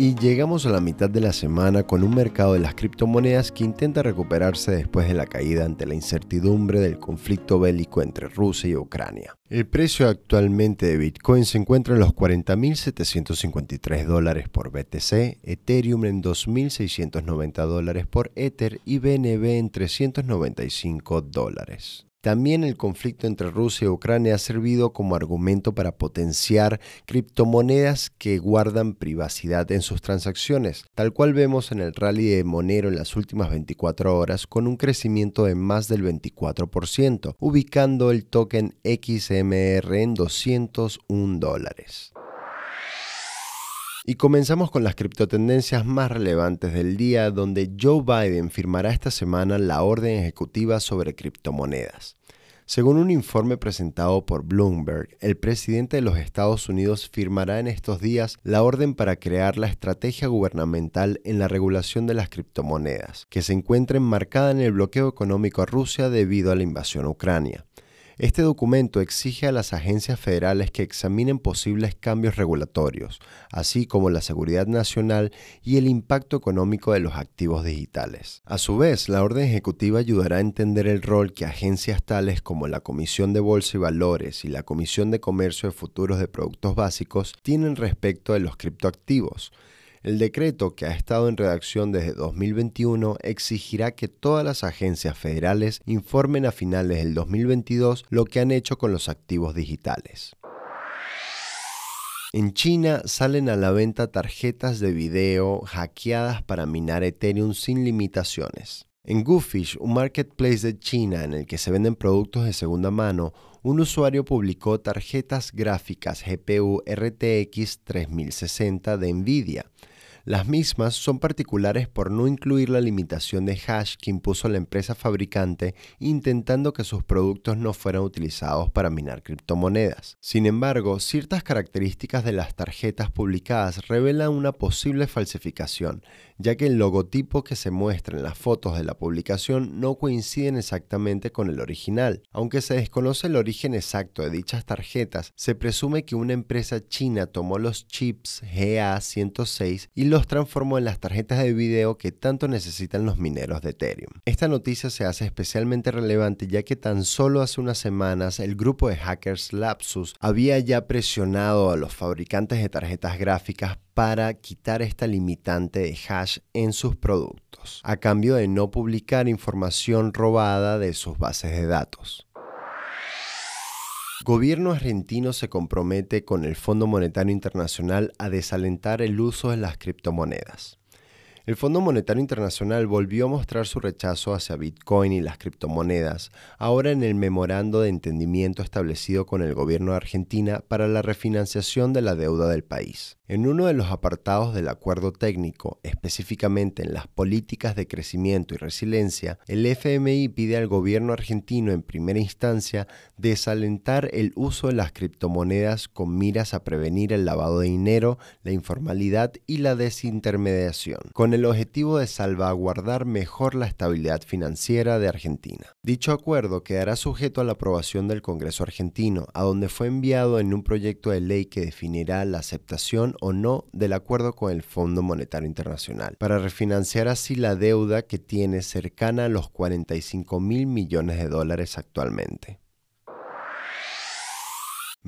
Y llegamos a la mitad de la semana con un mercado de las criptomonedas que intenta recuperarse después de la caída ante la incertidumbre del conflicto bélico entre Rusia y Ucrania. El precio actualmente de Bitcoin se encuentra en los 40.753 dólares por BTC, Ethereum en 2.690 dólares por Ether y BNB en 395 dólares. También el conflicto entre Rusia y Ucrania ha servido como argumento para potenciar criptomonedas que guardan privacidad en sus transacciones, tal cual vemos en el rally de Monero en las últimas 24 horas con un crecimiento de más del 24%, ubicando el token XMR en 201 dólares. Y comenzamos con las criptotendencias más relevantes del día, donde Joe Biden firmará esta semana la orden ejecutiva sobre criptomonedas. Según un informe presentado por Bloomberg, el presidente de los Estados Unidos firmará en estos días la orden para crear la estrategia gubernamental en la regulación de las criptomonedas, que se encuentra enmarcada en el bloqueo económico a Rusia debido a la invasión a Ucrania. Este documento exige a las agencias federales que examinen posibles cambios regulatorios, así como la seguridad nacional y el impacto económico de los activos digitales. A su vez, la orden ejecutiva ayudará a entender el rol que agencias tales como la Comisión de Bolsa y Valores y la Comisión de Comercio de Futuros de Productos Básicos tienen respecto de los criptoactivos el decreto, que ha estado en redacción desde 2021, exigirá que todas las agencias federales informen a finales del 2022 lo que han hecho con los activos digitales. En China salen a la venta tarjetas de video hackeadas para minar Ethereum sin limitaciones. En Goofish, un marketplace de China en el que se venden productos de segunda mano, un usuario publicó tarjetas gráficas GPU RTX 3060 de Nvidia las mismas son particulares por no incluir la limitación de hash que impuso la empresa fabricante intentando que sus productos no fueran utilizados para minar criptomonedas. Sin embargo, ciertas características de las tarjetas publicadas revelan una posible falsificación, ya que el logotipo que se muestra en las fotos de la publicación no coinciden exactamente con el original. Aunque se desconoce el origen exacto de dichas tarjetas, se presume que una empresa china tomó los chips GA106 y los transformó en las tarjetas de video que tanto necesitan los mineros de Ethereum. Esta noticia se hace especialmente relevante ya que tan solo hace unas semanas el grupo de hackers Lapsus había ya presionado a los fabricantes de tarjetas gráficas para quitar esta limitante de hash en sus productos, a cambio de no publicar información robada de sus bases de datos. Gobierno argentino se compromete con el Fondo Monetario Internacional a desalentar el uso de las criptomonedas. El Fondo Monetario Internacional volvió a mostrar su rechazo hacia Bitcoin y las criptomonedas, ahora en el memorando de entendimiento establecido con el gobierno de Argentina para la refinanciación de la deuda del país. En uno de los apartados del acuerdo técnico, específicamente en las políticas de crecimiento y resiliencia, el FMI pide al gobierno argentino en primera instancia desalentar el uso de las criptomonedas con miras a prevenir el lavado de dinero, la informalidad y la desintermediación, objetivo de salvaguardar mejor la estabilidad financiera de Argentina. Dicho acuerdo quedará sujeto a la aprobación del Congreso argentino, a donde fue enviado en un proyecto de ley que definirá la aceptación o no del acuerdo con el Fondo Monetario Internacional, para refinanciar así la deuda que tiene cercana a los 45 mil millones de dólares actualmente.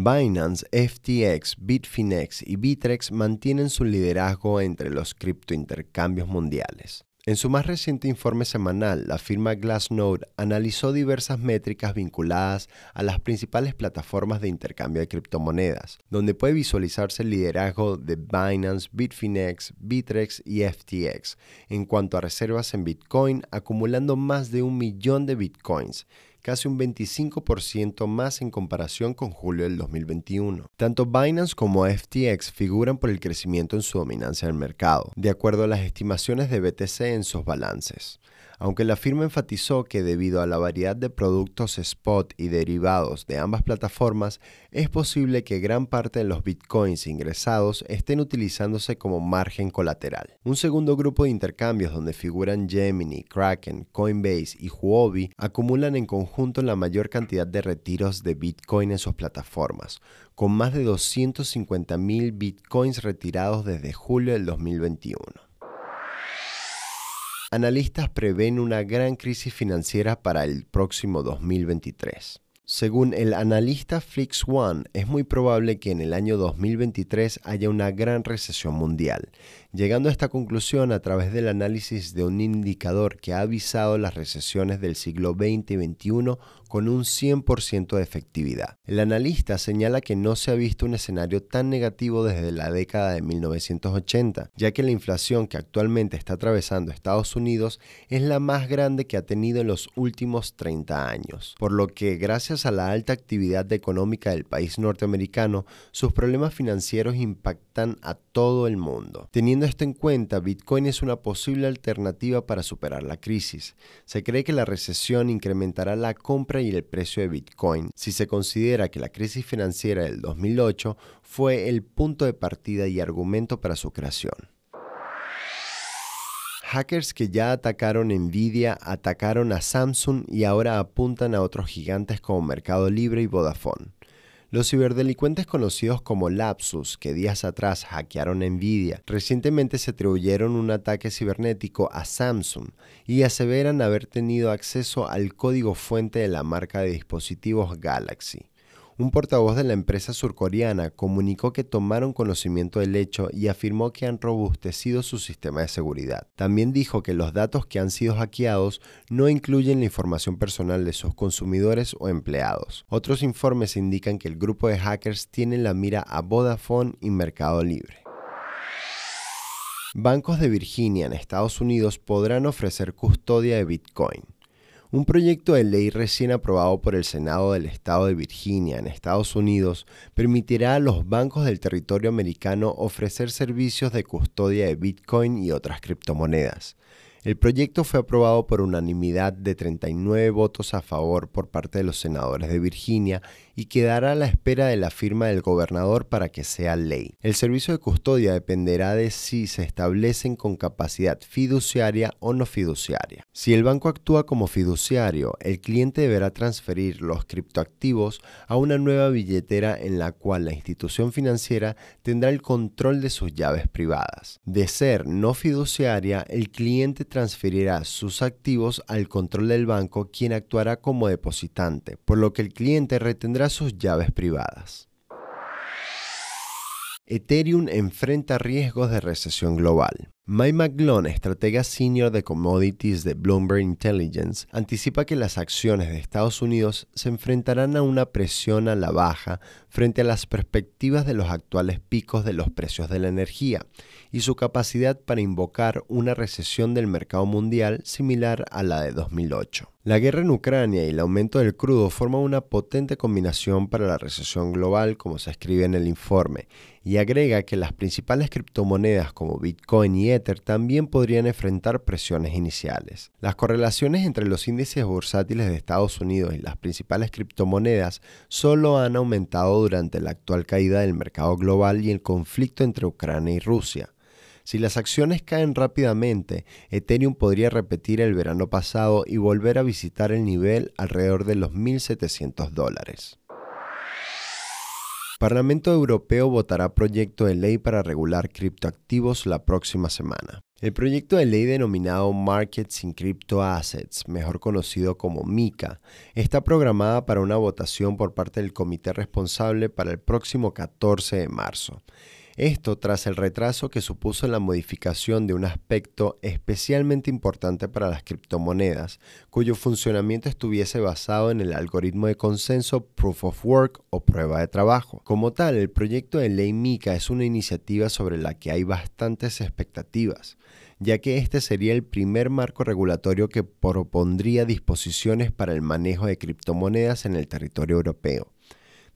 Binance, FTX, Bitfinex y Bitrex mantienen su liderazgo entre los criptointercambios mundiales. En su más reciente informe semanal, la firma Glassnode analizó diversas métricas vinculadas a las principales plataformas de intercambio de criptomonedas, donde puede visualizarse el liderazgo de Binance, Bitfinex, Bitrex y FTX en cuanto a reservas en Bitcoin, acumulando más de un millón de Bitcoins, casi un 25% más en comparación con julio del 2021. Tanto Binance como FTX figuran por el crecimiento en su dominancia en el mercado, de acuerdo a las estimaciones de BTC en sus balances. Aunque la firma enfatizó que debido a la variedad de productos spot y derivados de ambas plataformas, es posible que gran parte de los bitcoins ingresados estén utilizándose como margen colateral. Un segundo grupo de intercambios donde figuran Gemini, Kraken, Coinbase y Huobi acumulan en conjunto la mayor cantidad de retiros de bitcoin en sus plataformas, con más de 250.000 bitcoins retirados desde julio del 2021. Analistas prevén una gran crisis financiera para el próximo 2023. Según el analista Flix One, es muy probable que en el año 2023 haya una gran recesión mundial, llegando a esta conclusión a través del análisis de un indicador que ha avisado las recesiones del siglo XX y XXI con un 100% de efectividad. El analista señala que no se ha visto un escenario tan negativo desde la década de 1980, ya que la inflación que actualmente está atravesando Estados Unidos es la más grande que ha tenido en los últimos 30 años, por lo que gracias a la alta actividad económica del país norteamericano, sus problemas financieros impactan a todo el mundo. Teniendo esto en cuenta, Bitcoin es una posible alternativa para superar la crisis. Se cree que la recesión incrementará la compra y el precio de Bitcoin si se considera que la crisis financiera del 2008 fue el punto de partida y argumento para su creación. Hackers que ya atacaron Nvidia atacaron a Samsung y ahora apuntan a otros gigantes como Mercado Libre y Vodafone. Los ciberdelincuentes conocidos como Lapsus, que días atrás hackearon Nvidia, recientemente se atribuyeron un ataque cibernético a Samsung y aseveran haber tenido acceso al código fuente de la marca de dispositivos Galaxy. Un portavoz de la empresa surcoreana comunicó que tomaron conocimiento del hecho y afirmó que han robustecido su sistema de seguridad. También dijo que los datos que han sido hackeados no incluyen la información personal de sus consumidores o empleados. Otros informes indican que el grupo de hackers tiene la mira a Vodafone y Mercado Libre. Bancos de Virginia en Estados Unidos podrán ofrecer custodia de Bitcoin. Un proyecto de ley recién aprobado por el Senado del Estado de Virginia en Estados Unidos permitirá a los bancos del territorio americano ofrecer servicios de custodia de Bitcoin y otras criptomonedas. El proyecto fue aprobado por unanimidad de 39 votos a favor por parte de los senadores de Virginia y quedará a la espera de la firma del gobernador para que sea ley. El servicio de custodia dependerá de si se establecen con capacidad fiduciaria o no fiduciaria. Si el banco actúa como fiduciario, el cliente deberá transferir los criptoactivos a una nueva billetera en la cual la institución financiera tendrá el control de sus llaves privadas. De ser no fiduciaria, el cliente sus activos al control del banco quien actuará como depositante, por lo que el cliente retendrá sus llaves privadas. Ethereum enfrenta riesgos de recesión global. Mike McGlone, estratega senior de commodities de Bloomberg Intelligence, anticipa que las acciones de Estados Unidos se enfrentarán a una presión a la baja frente a las perspectivas de los actuales picos de los precios de la energía y su capacidad para invocar una recesión del mercado mundial similar a la de 2008. La guerra en Ucrania y el aumento del crudo forman una potente combinación para la recesión global, como se escribe en el informe, y agrega que las principales criptomonedas como Bitcoin y También podrían enfrentar presiones iniciales. Las correlaciones entre los índices bursátiles de Estados Unidos y las principales criptomonedas solo han aumentado durante la actual caída del mercado global y el conflicto entre Ucrania y Rusia. Si las acciones caen rápidamente, Ethereum podría repetir el verano pasado y volver a visitar el nivel alrededor de los 1.700 dólares. Parlamento Europeo votará proyecto de ley para regular criptoactivos la próxima semana. El proyecto de ley denominado Markets in Crypto Assets, mejor conocido como MICA, está programada para una votación por parte del comité responsable para el próximo 14 de marzo. Esto tras el retraso que supuso la modificación de un aspecto especialmente importante para las criptomonedas, cuyo funcionamiento estuviese basado en el algoritmo de consenso Proof of Work o prueba de trabajo. Como tal, el proyecto de ley MICA es una iniciativa sobre la que hay bastantes expectativas ya que este sería el primer marco regulatorio que propondría disposiciones para el manejo de criptomonedas en el territorio europeo.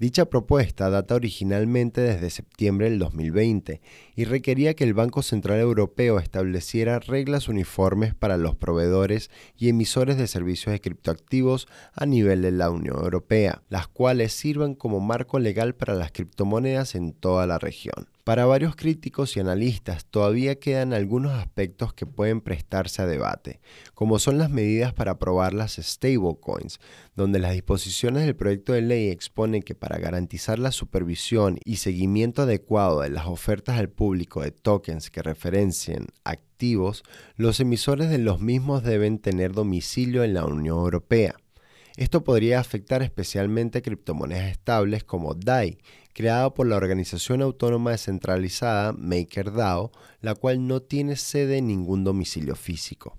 Dicha propuesta data originalmente desde septiembre del 2020 y requería que el Banco Central Europeo estableciera reglas uniformes para los proveedores y emisores de servicios de criptoactivos a nivel de la Unión Europea, las cuales sirvan como marco legal para las criptomonedas en toda la región. Para varios críticos y analistas todavía quedan algunos aspectos que pueden prestarse a debate, como son las medidas para aprobar las stablecoins, donde las disposiciones del proyecto de ley exponen que para garantizar la supervisión y seguimiento adecuado de las ofertas al público de tokens que referencien activos, los emisores de los mismos deben tener domicilio en la Unión Europea. Esto podría afectar especialmente criptomonedas estables como DAI, creado por la organización autónoma descentralizada MakerDAO, la cual no tiene sede en ningún domicilio físico.